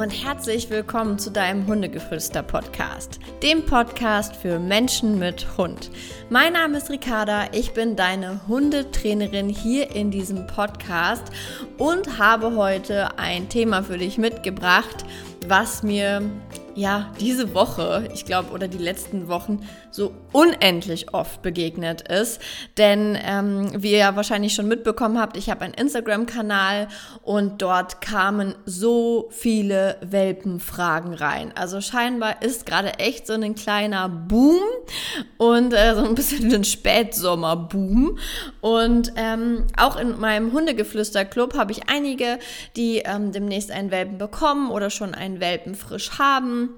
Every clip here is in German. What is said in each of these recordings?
und herzlich willkommen zu deinem Hundegeflüster-Podcast, dem Podcast für Menschen mit Hund. Mein Name ist Ricarda, ich bin deine Hundetrainerin hier in diesem Podcast und habe heute ein Thema für dich mitgebracht, was mir ja diese Woche, ich glaube, oder die letzten Wochen so unendlich oft begegnet ist. Denn ähm, wie ihr ja wahrscheinlich schon mitbekommen habt, ich habe einen Instagram-Kanal und dort kamen so viele Welpenfragen rein. Also scheinbar ist gerade echt so ein kleiner Boom und äh, so ein bisschen ein Spätsommer-Boom. Und ähm, auch in meinem Hundegeflüster-Club habe ich einige, die ähm, demnächst einen Welpen bekommen oder schon einen Welpen frisch haben.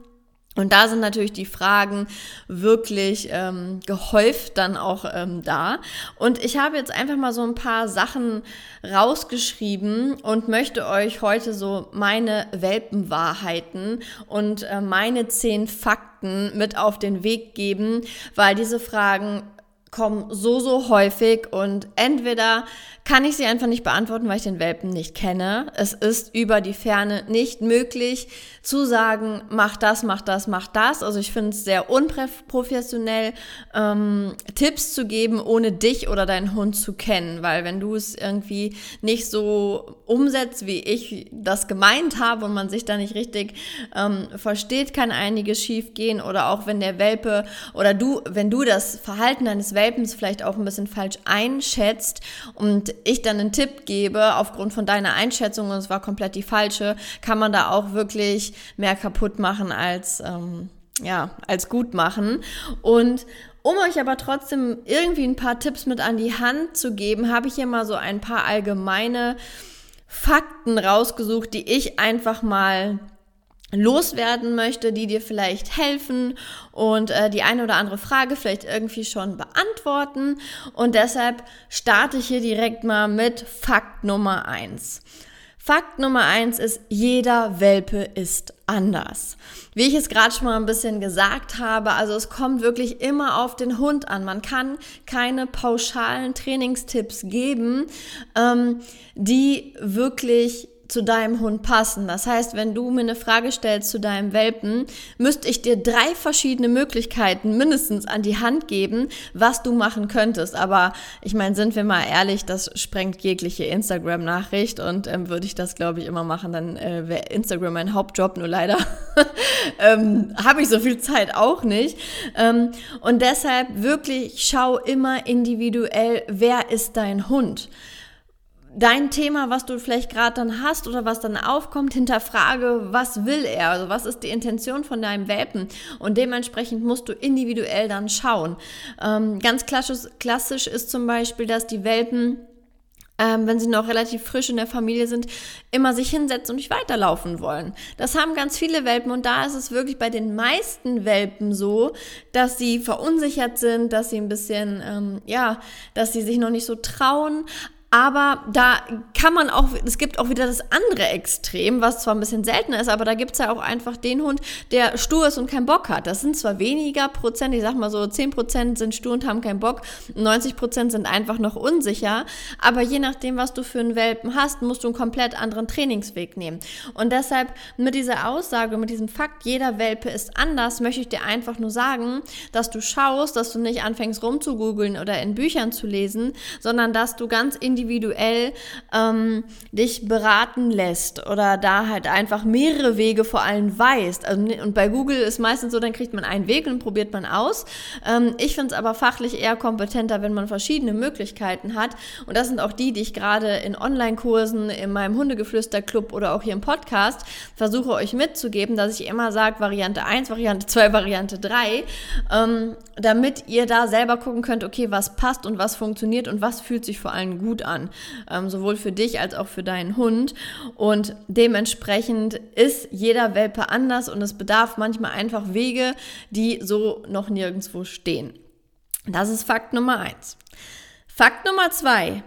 Und da sind natürlich die Fragen wirklich ähm, gehäuft dann auch ähm, da. Und ich habe jetzt einfach mal so ein paar Sachen rausgeschrieben und möchte euch heute so meine Welpenwahrheiten und äh, meine zehn Fakten mit auf den Weg geben, weil diese Fragen kommen so, so häufig und entweder kann ich sie einfach nicht beantworten, weil ich den Welpen nicht kenne. Es ist über die Ferne nicht möglich zu sagen, mach das, mach das, mach das. Also ich finde es sehr unprofessionell, ähm, Tipps zu geben, ohne dich oder deinen Hund zu kennen, weil wenn du es irgendwie nicht so umsetzt, wie ich das gemeint habe und man sich da nicht richtig ähm, versteht, kann einiges schief gehen oder auch wenn der Welpe oder du, wenn du das Verhalten deines Welpens vielleicht auch ein bisschen falsch einschätzt und ich dann einen Tipp gebe aufgrund von deiner Einschätzung und es war komplett die falsche, kann man da auch wirklich mehr kaputt machen als, ähm, ja, als gut machen. Und um euch aber trotzdem irgendwie ein paar Tipps mit an die Hand zu geben, habe ich hier mal so ein paar allgemeine Fakten rausgesucht, die ich einfach mal loswerden möchte, die dir vielleicht helfen und äh, die eine oder andere Frage vielleicht irgendwie schon beantworten. Und deshalb starte ich hier direkt mal mit Fakt Nummer eins. Fakt Nummer eins ist, jeder Welpe ist anders. Wie ich es gerade schon mal ein bisschen gesagt habe, also es kommt wirklich immer auf den Hund an. Man kann keine pauschalen Trainingstipps geben, ähm, die wirklich zu deinem Hund passen. Das heißt, wenn du mir eine Frage stellst zu deinem Welpen, müsste ich dir drei verschiedene Möglichkeiten mindestens an die Hand geben, was du machen könntest. Aber ich meine, sind wir mal ehrlich, das sprengt jegliche Instagram-Nachricht und ähm, würde ich das, glaube ich, immer machen, dann äh, wäre Instagram mein Hauptjob, nur leider ähm, habe ich so viel Zeit auch nicht. Ähm, und deshalb wirklich schau immer individuell, wer ist dein Hund dein Thema, was du vielleicht gerade dann hast oder was dann aufkommt, hinterfrage, was will er, also was ist die Intention von deinem Welpen und dementsprechend musst du individuell dann schauen. Ähm, ganz klassisch, klassisch ist zum Beispiel, dass die Welpen ähm, wenn sie noch relativ frisch in der Familie sind, immer sich hinsetzen und nicht weiterlaufen wollen. Das haben ganz viele Welpen und da ist es wirklich bei den meisten Welpen so, dass sie verunsichert sind, dass sie ein bisschen, ähm, ja, dass sie sich noch nicht so trauen, aber da kann man auch, es gibt auch wieder das andere Extrem, was zwar ein bisschen seltener ist, aber da gibt es ja auch einfach den Hund, der stur ist und keinen Bock hat. Das sind zwar weniger Prozent, ich sag mal so 10 Prozent sind stur und haben keinen Bock, 90 Prozent sind einfach noch unsicher, aber je nachdem, was du für einen Welpen hast, musst du einen komplett anderen Trainingsweg nehmen. Und deshalb mit dieser Aussage, mit diesem Fakt, jeder Welpe ist anders, möchte ich dir einfach nur sagen, dass du schaust, dass du nicht anfängst rumzugoogeln oder in Büchern zu lesen, sondern dass du ganz individuell individuell ähm, dich beraten lässt oder da halt einfach mehrere Wege vor allem weißt. Also, und bei Google ist meistens so, dann kriegt man einen Weg und probiert man aus. Ähm, ich finde es aber fachlich eher kompetenter, wenn man verschiedene Möglichkeiten hat. Und das sind auch die, die ich gerade in Online-Kursen, in meinem Hundegeflüster-Club oder auch hier im Podcast versuche euch mitzugeben, dass ich immer sage, Variante 1, Variante 2, Variante 3, ähm, damit ihr da selber gucken könnt, okay, was passt und was funktioniert und was fühlt sich vor allem gut an an, ähm, sowohl für dich als auch für deinen Hund. Und dementsprechend ist jeder Welpe anders und es bedarf manchmal einfach Wege, die so noch nirgendwo stehen. Das ist Fakt Nummer eins. Fakt Nummer zwei.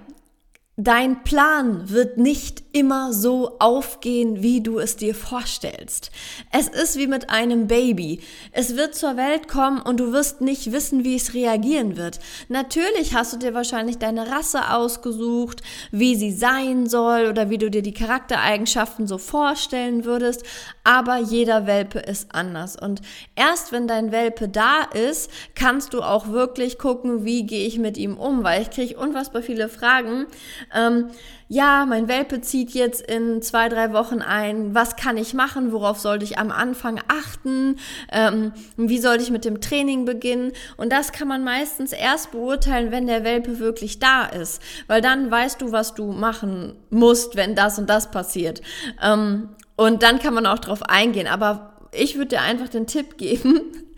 Dein Plan wird nicht immer so aufgehen, wie du es dir vorstellst. Es ist wie mit einem Baby. Es wird zur Welt kommen und du wirst nicht wissen, wie es reagieren wird. Natürlich hast du dir wahrscheinlich deine Rasse ausgesucht, wie sie sein soll oder wie du dir die Charaktereigenschaften so vorstellen würdest, aber jeder Welpe ist anders. Und erst wenn dein Welpe da ist, kannst du auch wirklich gucken, wie gehe ich mit ihm um, weil ich kriege unfassbar viele Fragen. Ähm, ja, mein Welpe zieht jetzt in zwei, drei Wochen ein, was kann ich machen, worauf sollte ich am Anfang achten, ähm, wie sollte ich mit dem Training beginnen? Und das kann man meistens erst beurteilen, wenn der Welpe wirklich da ist, weil dann weißt du, was du machen musst, wenn das und das passiert. Ähm, und dann kann man auch drauf eingehen, aber ich würde dir einfach den Tipp geben,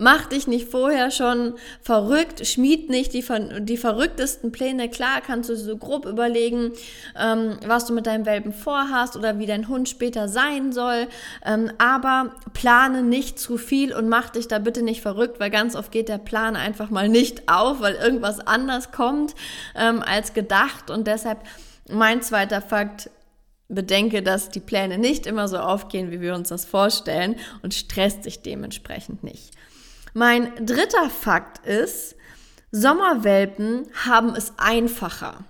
Mach dich nicht vorher schon verrückt, schmied nicht die, die verrücktesten Pläne. Klar kannst du so grob überlegen, ähm, was du mit deinem Welpen vorhast oder wie dein Hund später sein soll. Ähm, aber plane nicht zu viel und mach dich da bitte nicht verrückt, weil ganz oft geht der Plan einfach mal nicht auf, weil irgendwas anders kommt ähm, als gedacht. Und deshalb mein zweiter Fakt, bedenke, dass die Pläne nicht immer so aufgehen, wie wir uns das vorstellen und stresst dich dementsprechend nicht. Mein dritter Fakt ist, Sommerwelpen haben es einfacher.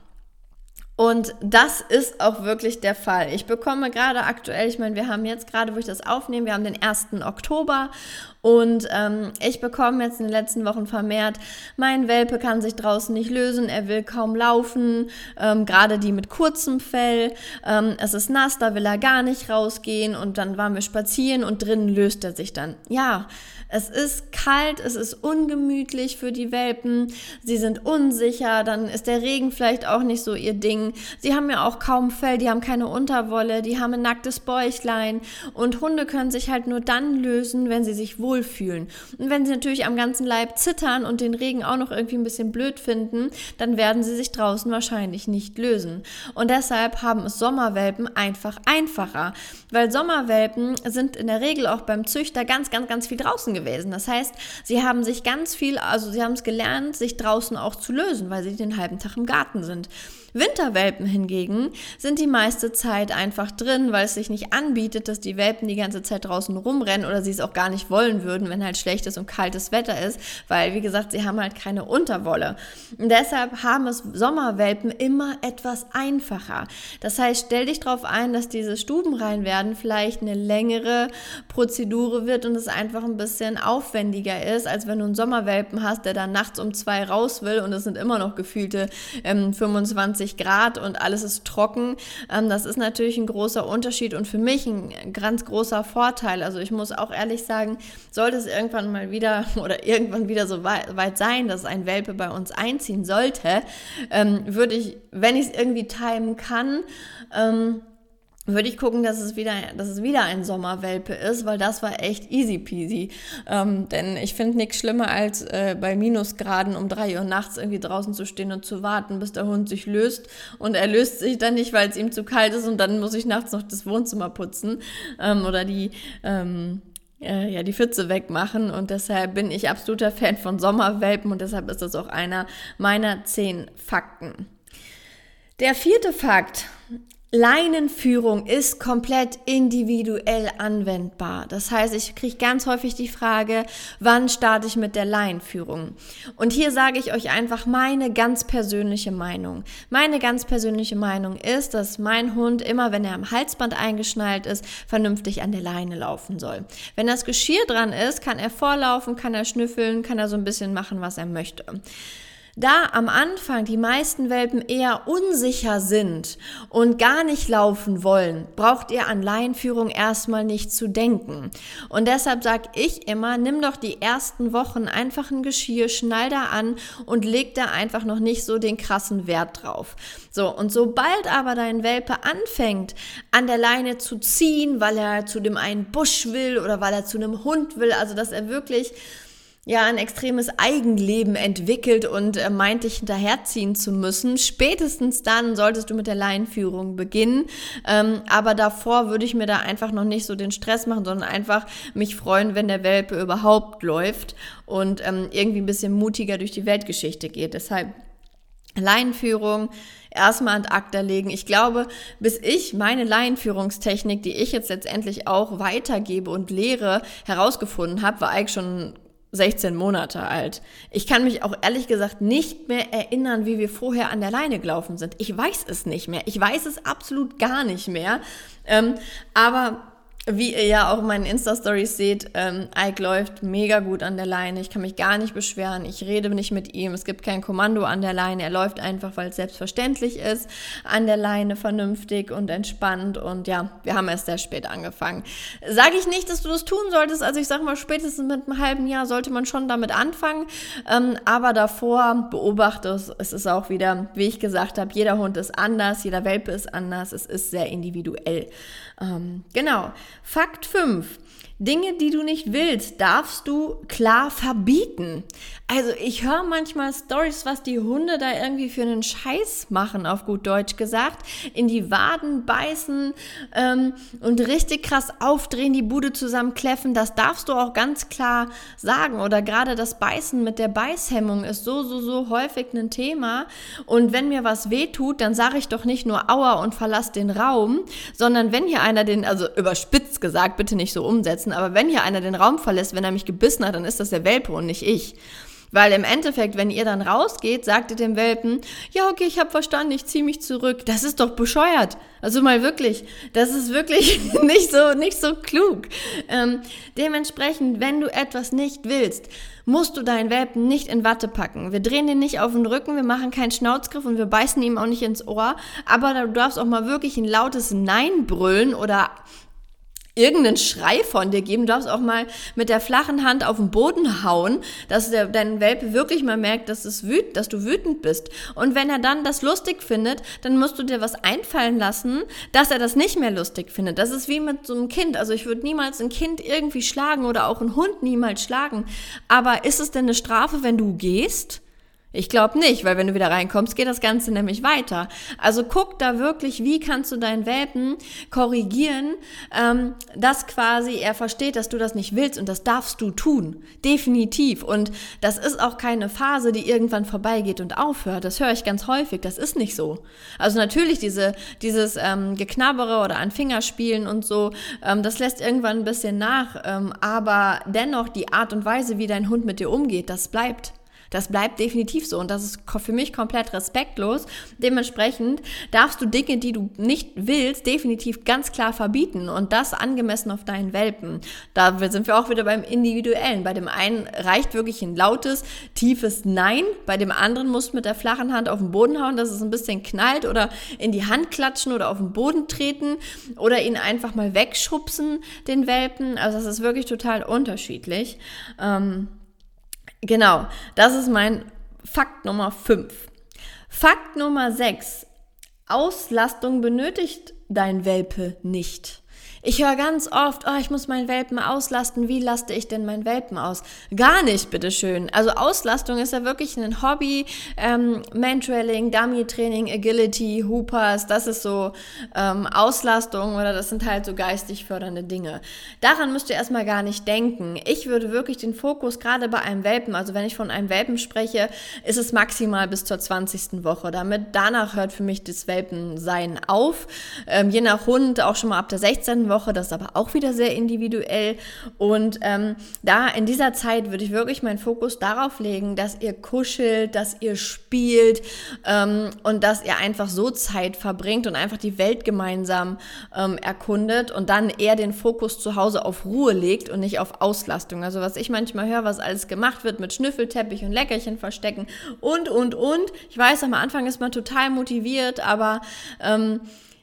Und das ist auch wirklich der Fall. Ich bekomme gerade aktuell, ich meine, wir haben jetzt gerade, wo ich das aufnehme, wir haben den 1. Oktober und ähm, ich bekomme jetzt in den letzten Wochen vermehrt, mein Welpe kann sich draußen nicht lösen, er will kaum laufen, ähm, gerade die mit kurzem Fell, ähm, es ist nass, da will er gar nicht rausgehen und dann waren wir spazieren und drinnen löst er sich dann. Ja, es ist kalt, es ist ungemütlich für die Welpen, sie sind unsicher, dann ist der Regen vielleicht auch nicht so ihr Ding. Sie haben ja auch kaum Fell, die haben keine Unterwolle, die haben ein nacktes Bäuchlein und Hunde können sich halt nur dann lösen, wenn sie sich wohlfühlen. Und wenn sie natürlich am ganzen Leib zittern und den Regen auch noch irgendwie ein bisschen blöd finden, dann werden sie sich draußen wahrscheinlich nicht lösen. Und deshalb haben es Sommerwelpen einfach einfacher, weil Sommerwelpen sind in der Regel auch beim Züchter ganz, ganz, ganz viel draußen gewesen. Das heißt, sie haben sich ganz viel, also sie haben es gelernt, sich draußen auch zu lösen, weil sie den halben Tag im Garten sind. Winterwelpen hingegen sind die meiste Zeit einfach drin, weil es sich nicht anbietet, dass die Welpen die ganze Zeit draußen rumrennen oder sie es auch gar nicht wollen würden, wenn halt schlechtes und kaltes Wetter ist, weil wie gesagt, sie haben halt keine Unterwolle. Und deshalb haben es Sommerwelpen immer etwas einfacher. Das heißt, stell dich darauf ein, dass diese Stubenrein werden vielleicht eine längere Prozedur wird und es einfach ein bisschen aufwendiger ist, als wenn du einen Sommerwelpen hast, der dann nachts um zwei raus will und es sind immer noch gefühlte ähm, 25 20 Grad und alles ist trocken. Ähm, das ist natürlich ein großer Unterschied und für mich ein ganz großer Vorteil. Also ich muss auch ehrlich sagen, sollte es irgendwann mal wieder oder irgendwann wieder so weit sein, dass ein Welpe bei uns einziehen sollte, ähm, würde ich, wenn ich es irgendwie timen kann, ähm, würde ich gucken, dass es wieder, dass es wieder ein Sommerwelpe ist, weil das war echt easy peasy. Ähm, denn ich finde nichts schlimmer als äh, bei Minusgraden um drei Uhr nachts irgendwie draußen zu stehen und zu warten, bis der Hund sich löst. Und er löst sich dann nicht, weil es ihm zu kalt ist und dann muss ich nachts noch das Wohnzimmer putzen ähm, oder die ähm, äh, ja, die Pfütze wegmachen und deshalb bin ich absoluter Fan von Sommerwelpen und deshalb ist das auch einer meiner zehn Fakten. Der vierte Fakt Leinenführung ist komplett individuell anwendbar. Das heißt, ich kriege ganz häufig die Frage, wann starte ich mit der Leinenführung? Und hier sage ich euch einfach meine ganz persönliche Meinung. Meine ganz persönliche Meinung ist, dass mein Hund immer, wenn er am Halsband eingeschnallt ist, vernünftig an der Leine laufen soll. Wenn das Geschirr dran ist, kann er vorlaufen, kann er schnüffeln, kann er so ein bisschen machen, was er möchte. Da am Anfang die meisten Welpen eher unsicher sind und gar nicht laufen wollen, braucht ihr an Leinführung erstmal nicht zu denken. Und deshalb sage ich immer, nimm doch die ersten Wochen einfach ein Geschirr, schnall da an und leg da einfach noch nicht so den krassen Wert drauf. So, und sobald aber dein Welpe anfängt, an der Leine zu ziehen, weil er zu dem einen Busch will oder weil er zu einem Hund will, also dass er wirklich ja ein extremes Eigenleben entwickelt und äh, meint, dich hinterherziehen zu müssen. Spätestens dann solltest du mit der Laienführung beginnen. Ähm, aber davor würde ich mir da einfach noch nicht so den Stress machen, sondern einfach mich freuen, wenn der Welpe überhaupt läuft und ähm, irgendwie ein bisschen mutiger durch die Weltgeschichte geht. Deshalb Leinenführung erstmal an Akta legen. Ich glaube, bis ich meine Laienführungstechnik, die ich jetzt letztendlich auch weitergebe und lehre, herausgefunden habe, war eigentlich schon 16 Monate alt. Ich kann mich auch ehrlich gesagt nicht mehr erinnern, wie wir vorher an der Leine gelaufen sind. Ich weiß es nicht mehr. Ich weiß es absolut gar nicht mehr. Ähm, aber wie ihr ja auch in meinen Insta-Stories seht, ähm, Ike läuft mega gut an der Leine. Ich kann mich gar nicht beschweren. Ich rede nicht mit ihm. Es gibt kein Kommando an der Leine. Er läuft einfach, weil es selbstverständlich ist, an der Leine vernünftig und entspannt. Und ja, wir haben erst sehr spät angefangen. Sage ich nicht, dass du das tun solltest. Also ich sage mal, spätestens mit einem halben Jahr sollte man schon damit anfangen. Ähm, aber davor beobachte es. Es ist auch wieder, wie ich gesagt habe, jeder Hund ist anders, jeder Welpe ist anders. Es ist sehr individuell. Ähm, genau. Fakt 5. Dinge, die du nicht willst, darfst du klar verbieten. Also ich höre manchmal Stories, was die Hunde da irgendwie für einen Scheiß machen, auf gut Deutsch gesagt. In die Waden beißen ähm, und richtig krass aufdrehen, die Bude zusammenkläffen. Das darfst du auch ganz klar sagen. Oder gerade das Beißen mit der Beißhemmung ist so, so, so häufig ein Thema. Und wenn mir was wehtut, dann sage ich doch nicht nur Aua und verlass den Raum, sondern wenn hier einer den, also überspitzt gesagt, bitte nicht so umsetzen, verletzen, aber wenn hier einer den Raum verlässt, wenn er mich gebissen hat, dann ist das der Welpe und nicht ich. Weil im Endeffekt, wenn ihr dann rausgeht, sagt ihr dem Welpen, ja, okay, ich habe verstanden, ich ziehe mich zurück. Das ist doch bescheuert. Also mal wirklich, das ist wirklich nicht so, nicht so klug. Ähm, dementsprechend, wenn du etwas nicht willst, musst du deinen Welpen nicht in Watte packen. Wir drehen den nicht auf den Rücken, wir machen keinen Schnauzgriff und wir beißen ihm auch nicht ins Ohr. Aber du darfst auch mal wirklich ein lautes Nein brüllen oder irgendeinen Schrei von dir geben. Du darfst auch mal mit der flachen Hand auf den Boden hauen, dass der, dein Welpe wirklich mal merkt, dass, es wüt, dass du wütend bist. Und wenn er dann das lustig findet, dann musst du dir was einfallen lassen, dass er das nicht mehr lustig findet. Das ist wie mit so einem Kind. Also ich würde niemals ein Kind irgendwie schlagen oder auch einen Hund niemals schlagen. Aber ist es denn eine Strafe, wenn du gehst? Ich glaube nicht, weil wenn du wieder reinkommst, geht das Ganze nämlich weiter. Also guck da wirklich, wie kannst du deinen Welpen korrigieren, ähm, dass quasi er versteht, dass du das nicht willst und das darfst du tun. Definitiv. Und das ist auch keine Phase, die irgendwann vorbeigeht und aufhört. Das höre ich ganz häufig. Das ist nicht so. Also natürlich diese, dieses ähm, Geknabbere oder an Fingerspielen und so, ähm, das lässt irgendwann ein bisschen nach. Ähm, aber dennoch die Art und Weise, wie dein Hund mit dir umgeht, das bleibt. Das bleibt definitiv so und das ist für mich komplett respektlos. Dementsprechend darfst du Dinge, die du nicht willst, definitiv ganz klar verbieten und das angemessen auf deinen Welpen. Da sind wir auch wieder beim Individuellen. Bei dem einen reicht wirklich ein lautes, tiefes Nein, bei dem anderen musst du mit der flachen Hand auf den Boden hauen, dass es ein bisschen knallt oder in die Hand klatschen oder auf den Boden treten oder ihn einfach mal wegschubsen, den Welpen. Also das ist wirklich total unterschiedlich. Ähm, Genau, das ist mein Fakt Nummer 5. Fakt Nummer 6. Auslastung benötigt dein Welpe nicht. Ich höre ganz oft, oh, ich muss meinen Welpen auslasten. Wie laste ich denn meinen Welpen aus? Gar nicht, bitteschön. Also Auslastung ist ja wirklich ein Hobby. Ähm, Mantrailing, Dummy-Training, Agility, Hoopers, das ist so ähm, Auslastung oder das sind halt so geistig fördernde Dinge. Daran müsst ihr erstmal gar nicht denken. Ich würde wirklich den Fokus gerade bei einem Welpen, also wenn ich von einem Welpen spreche, ist es maximal bis zur 20. Woche. Damit danach hört für mich das Welpensein auf. Ähm, je nach Hund auch schon mal ab der 16. Woche, das ist aber auch wieder sehr individuell. Und ähm, da in dieser Zeit würde ich wirklich meinen Fokus darauf legen, dass ihr kuschelt, dass ihr spielt ähm, und dass ihr einfach so Zeit verbringt und einfach die Welt gemeinsam ähm, erkundet und dann eher den Fokus zu Hause auf Ruhe legt und nicht auf Auslastung. Also was ich manchmal höre, was alles gemacht wird mit Schnüffelteppich und Leckerchen verstecken und, und, und. Ich weiß, am Anfang ist man total motiviert, aber ähm,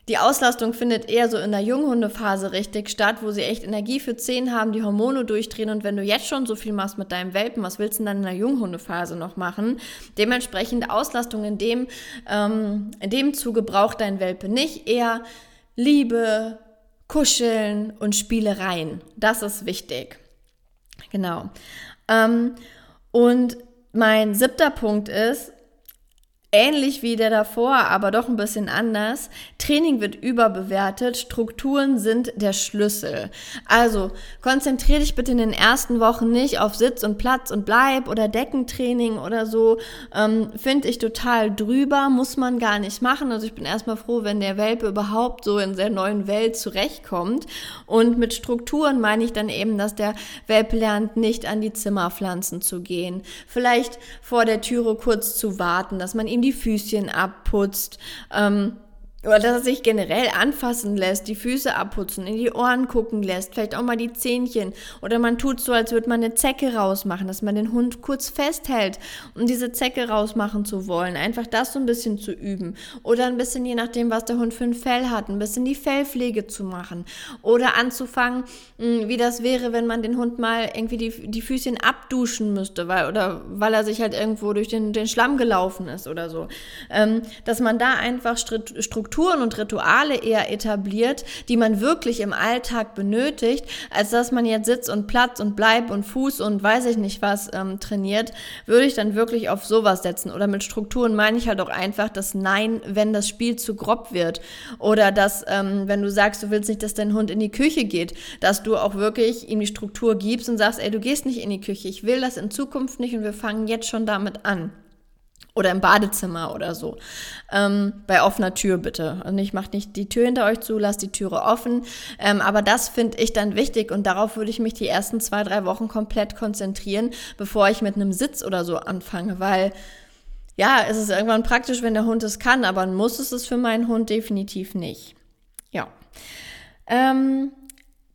die Auslastung findet eher so in der Junghundephase richtig statt, wo sie echt Energie für Zehen haben, die Hormone durchdrehen und wenn du jetzt schon so viel machst mit deinem Welpen, was willst du denn dann in der Junghundephase noch machen? Dementsprechend Auslastung in dem, ähm, in dem Zuge braucht dein Welpe nicht, eher Liebe, Kuscheln und Spielereien. Das ist wichtig. Genau. Ähm, und mein siebter Punkt ist, ähnlich wie der davor, aber doch ein bisschen anders. Training wird überbewertet, Strukturen sind der Schlüssel. Also konzentriere dich bitte in den ersten Wochen nicht auf Sitz und Platz und Bleib oder Deckentraining oder so. Ähm, Finde ich total drüber, muss man gar nicht machen. Also ich bin erstmal froh, wenn der Welpe überhaupt so in der neuen Welt zurechtkommt. Und mit Strukturen meine ich dann eben, dass der Welpe lernt, nicht an die Zimmerpflanzen zu gehen. Vielleicht vor der Türe kurz zu warten, dass man ihm die Füßchen abputzt. Ähm, oder dass er sich generell anfassen lässt, die Füße abputzen, in die Ohren gucken lässt, vielleicht auch mal die Zähnchen. Oder man tut so, als würde man eine Zecke rausmachen, dass man den Hund kurz festhält, um diese Zecke rausmachen zu wollen. Einfach das so ein bisschen zu üben. Oder ein bisschen, je nachdem, was der Hund für ein Fell hat, ein bisschen die Fellpflege zu machen. Oder anzufangen, hm, wie das wäre, wenn man den Hund mal irgendwie die, die Füßchen abduschen müsste, weil, oder weil er sich halt irgendwo durch den, den Schlamm gelaufen ist oder so. Ähm, dass man da einfach Strukturen Strukturen und Rituale eher etabliert, die man wirklich im Alltag benötigt, als dass man jetzt Sitz und Platz und Bleib und Fuß und weiß ich nicht was ähm, trainiert, würde ich dann wirklich auf sowas setzen. Oder mit Strukturen meine ich halt auch einfach das Nein, wenn das Spiel zu grob wird. Oder dass, ähm, wenn du sagst, du willst nicht, dass dein Hund in die Küche geht, dass du auch wirklich ihm die Struktur gibst und sagst, ey, du gehst nicht in die Küche, ich will das in Zukunft nicht und wir fangen jetzt schon damit an. Oder im Badezimmer oder so. Ähm, bei offener Tür bitte. Also ich mache nicht die Tür hinter euch zu, lasst die Türe offen. Ähm, aber das finde ich dann wichtig und darauf würde ich mich die ersten zwei, drei Wochen komplett konzentrieren, bevor ich mit einem Sitz oder so anfange. Weil ja, es ist irgendwann praktisch, wenn der Hund es kann, aber muss es es für meinen Hund definitiv nicht. Ja. Ähm,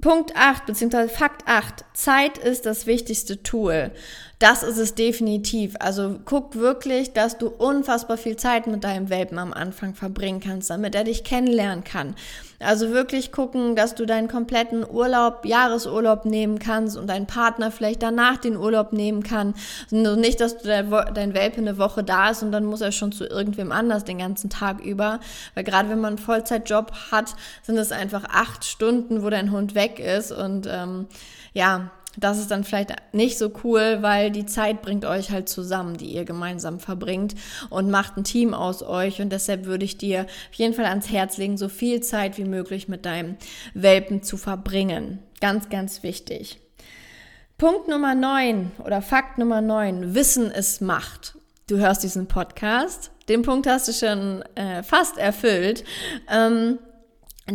Punkt 8, beziehungsweise Fakt 8. Zeit ist das wichtigste Tool. Das ist es definitiv. Also guck wirklich, dass du unfassbar viel Zeit mit deinem Welpen am Anfang verbringen kannst, damit er dich kennenlernen kann. Also wirklich gucken, dass du deinen kompletten Urlaub, Jahresurlaub nehmen kannst und dein Partner vielleicht danach den Urlaub nehmen kann. Also nicht, dass du dein Welpe eine Woche da ist und dann muss er schon zu irgendwem anders den ganzen Tag über. Weil gerade wenn man einen Vollzeitjob hat, sind es einfach acht Stunden, wo dein Hund weg ist und ähm, ja, das ist dann vielleicht nicht so cool, weil die Zeit bringt euch halt zusammen, die ihr gemeinsam verbringt und macht ein Team aus euch. Und deshalb würde ich dir auf jeden Fall ans Herz legen, so viel Zeit wie möglich mit deinem Welpen zu verbringen. Ganz, ganz wichtig. Punkt Nummer 9 oder Fakt Nummer 9. Wissen ist Macht. Du hörst diesen Podcast. Den Punkt hast du schon äh, fast erfüllt. Ähm,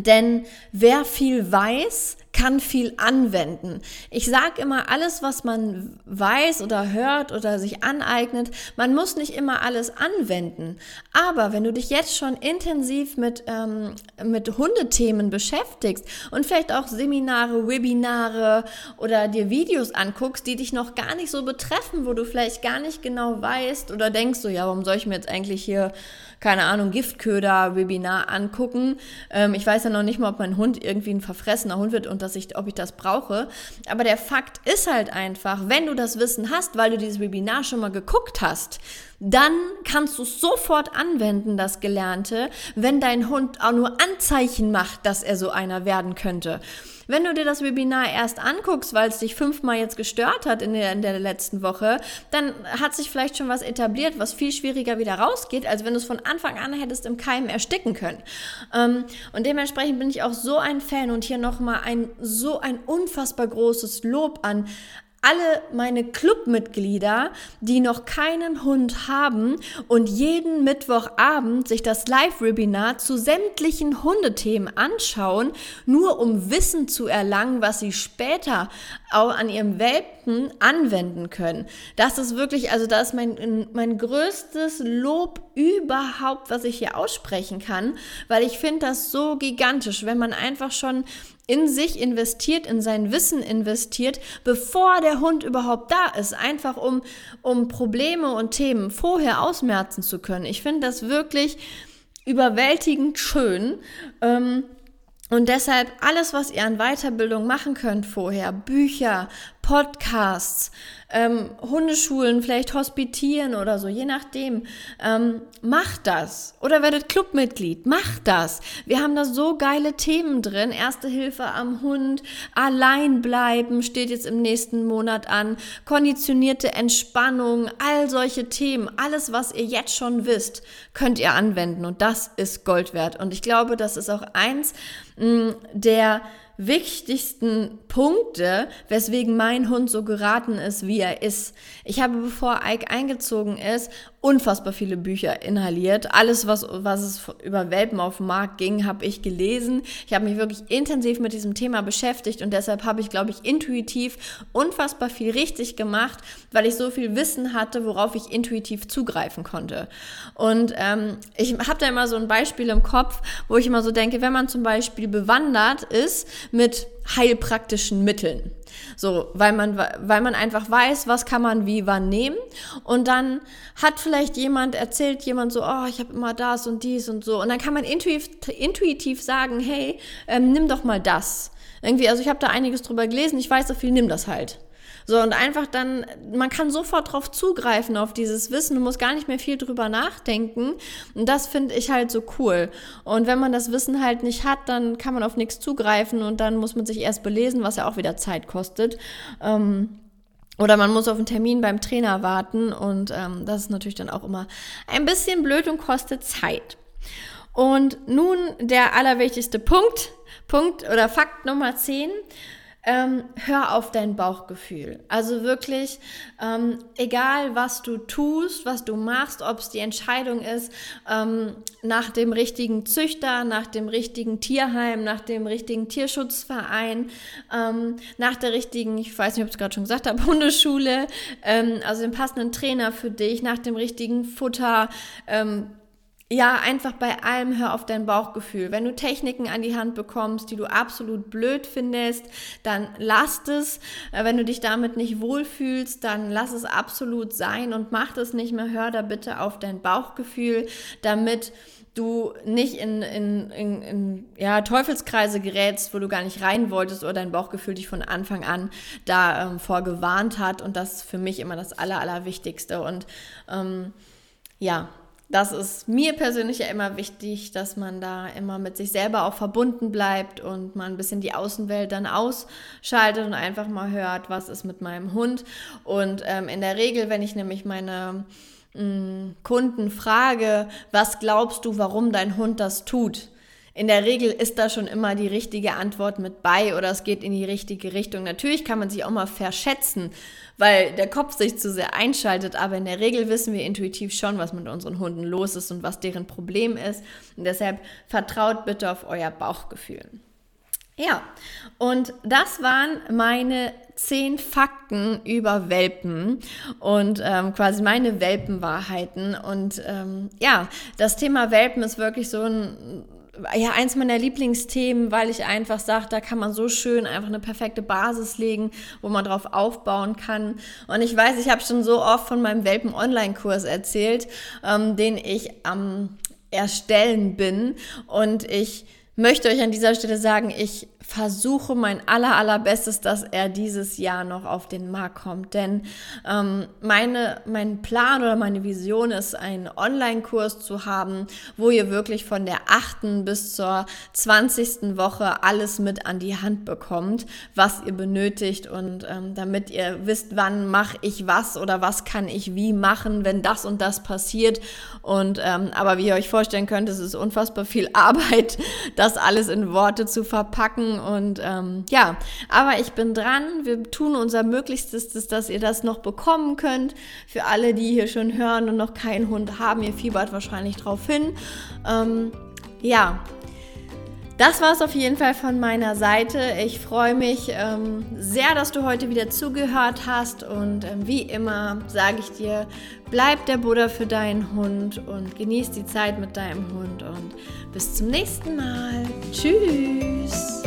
denn wer viel weiß, kann viel anwenden. Ich sage immer, alles, was man weiß oder hört oder sich aneignet, man muss nicht immer alles anwenden. Aber wenn du dich jetzt schon intensiv mit, ähm, mit Hundethemen beschäftigst und vielleicht auch Seminare, Webinare oder dir Videos anguckst, die dich noch gar nicht so betreffen, wo du vielleicht gar nicht genau weißt oder denkst so, ja, warum soll ich mir jetzt eigentlich hier keine Ahnung, Giftköder-Webinar angucken. Ähm, ich weiß ja noch nicht mal, ob mein Hund irgendwie ein verfressener Hund wird und dass ich, ob ich das brauche. Aber der Fakt ist halt einfach, wenn du das Wissen hast, weil du dieses Webinar schon mal geguckt hast, dann kannst du sofort anwenden, das Gelernte, wenn dein Hund auch nur Anzeichen macht, dass er so einer werden könnte. Wenn du dir das Webinar erst anguckst, weil es dich fünfmal jetzt gestört hat in der, in der letzten Woche, dann hat sich vielleicht schon was etabliert, was viel schwieriger wieder rausgeht, als wenn du es von Anfang an hättest im Keim ersticken können. Ähm, und dementsprechend bin ich auch so ein Fan und hier nochmal ein so ein unfassbar großes Lob an alle meine Clubmitglieder, die noch keinen Hund haben und jeden Mittwochabend sich das Live-Webinar zu sämtlichen Hundethemen anschauen, nur um Wissen zu erlangen, was sie später auch an ihrem Welpen anwenden können. Das ist wirklich, also das ist mein, mein größtes Lob überhaupt, was ich hier aussprechen kann, weil ich finde das so gigantisch, wenn man einfach schon in sich investiert, in sein Wissen investiert, bevor der Hund überhaupt da ist, einfach um, um Probleme und Themen vorher ausmerzen zu können. Ich finde das wirklich überwältigend schön. Ähm, und deshalb alles, was ihr an Weiterbildung machen könnt vorher, Bücher, Podcasts, ähm, Hundeschulen, vielleicht hospitieren oder so, je nachdem. Ähm, macht das. Oder werdet Clubmitglied. Macht das. Wir haben da so geile Themen drin. Erste Hilfe am Hund, allein bleiben steht jetzt im nächsten Monat an, konditionierte Entspannung, all solche Themen. Alles, was ihr jetzt schon wisst, könnt ihr anwenden. Und das ist Gold wert. Und ich glaube, das ist auch eins mh, mm, der wichtigsten Punkte, weswegen mein Hund so geraten ist, wie er ist. Ich habe, bevor Ike eingezogen ist, unfassbar viele Bücher inhaliert. Alles, was, was es über Welpen auf dem Markt ging, habe ich gelesen. Ich habe mich wirklich intensiv mit diesem Thema beschäftigt und deshalb habe ich, glaube ich, intuitiv unfassbar viel richtig gemacht, weil ich so viel Wissen hatte, worauf ich intuitiv zugreifen konnte. Und ähm, ich habe da immer so ein Beispiel im Kopf, wo ich immer so denke, wenn man zum Beispiel bewandert ist mit heilpraktischen Mitteln. So, weil man, weil man einfach weiß, was kann man wie wann nehmen. Und dann hat vielleicht jemand, erzählt jemand so, oh, ich habe immer das und dies und so. Und dann kann man intuitiv, intuitiv sagen, hey, ähm, nimm doch mal das. Irgendwie, also ich habe da einiges drüber gelesen, ich weiß so viel, nimm das halt. So, und einfach dann, man kann sofort drauf zugreifen, auf dieses Wissen, du musst gar nicht mehr viel drüber nachdenken. Und das finde ich halt so cool. Und wenn man das Wissen halt nicht hat, dann kann man auf nichts zugreifen und dann muss man sich erst belesen, was ja auch wieder Zeit kostet. Ähm, oder man muss auf einen Termin beim Trainer warten und ähm, das ist natürlich dann auch immer ein bisschen blöd und kostet Zeit. Und nun der allerwichtigste Punkt, Punkt oder Fakt Nummer 10 ähm, hör auf dein Bauchgefühl. Also wirklich, ähm, egal was du tust, was du machst, ob es die Entscheidung ist, ähm, nach dem richtigen Züchter, nach dem richtigen Tierheim, nach dem richtigen Tierschutzverein, ähm, nach der richtigen, ich weiß nicht, ob ich es gerade schon gesagt habe, Hundeschule, ähm, also den passenden Trainer für dich, nach dem richtigen Futter, ähm, ja, einfach bei allem hör auf dein Bauchgefühl. Wenn du Techniken an die Hand bekommst, die du absolut blöd findest, dann lass es. Äh, wenn du dich damit nicht wohlfühlst, dann lass es absolut sein und mach das nicht mehr. Hör da bitte auf dein Bauchgefühl, damit du nicht in, in, in, in ja, Teufelskreise gerätst, wo du gar nicht rein wolltest oder dein Bauchgefühl dich von Anfang an da ähm, vorgewarnt hat. Und das ist für mich immer das Aller, Allerwichtigste. Und ähm, ja, das ist mir persönlich ja immer wichtig, dass man da immer mit sich selber auch verbunden bleibt und man ein bisschen die Außenwelt dann ausschaltet und einfach mal hört, was ist mit meinem Hund. Und ähm, in der Regel, wenn ich nämlich meine mh, mm, Kunden frage, was glaubst du, warum dein Hund das tut? In der Regel ist da schon immer die richtige Antwort mit bei oder es geht in die richtige Richtung. Natürlich kann man sich auch mal verschätzen, weil der Kopf sich zu sehr einschaltet, aber in der Regel wissen wir intuitiv schon, was mit unseren Hunden los ist und was deren Problem ist. Und deshalb vertraut bitte auf euer Bauchgefühl. Ja, und das waren meine zehn Fakten über Welpen und ähm, quasi meine Welpenwahrheiten. Und ähm, ja, das Thema Welpen ist wirklich so ein ja, eins meiner Lieblingsthemen, weil ich einfach sage, da kann man so schön einfach eine perfekte Basis legen, wo man drauf aufbauen kann. Und ich weiß, ich habe schon so oft von meinem Welpen-Online-Kurs erzählt, ähm, den ich am Erstellen bin. Und ich möchte euch an dieser Stelle sagen, ich versuche mein aller, allerbestes, dass er dieses Jahr noch auf den Markt kommt. Denn ähm, meine, mein Plan oder meine Vision ist, einen Online-Kurs zu haben, wo ihr wirklich von der achten bis zur zwanzigsten Woche alles mit an die Hand bekommt, was ihr benötigt und ähm, damit ihr wisst, wann mache ich was oder was kann ich wie machen, wenn das und das passiert. Und ähm, aber wie ihr euch vorstellen könnt, es ist unfassbar viel Arbeit, das alles in Worte zu verpacken und ähm, ja, aber ich bin dran. Wir tun unser Möglichstes, dass ihr das noch bekommen könnt. Für alle, die hier schon hören und noch keinen Hund haben, ihr fiebert wahrscheinlich drauf hin. Ähm, ja, das war es auf jeden Fall von meiner Seite. Ich freue mich ähm, sehr, dass du heute wieder zugehört hast. Und ähm, wie immer sage ich dir, bleib der Buddha für deinen Hund und genieß die Zeit mit deinem Hund. Und bis zum nächsten Mal. Tschüss.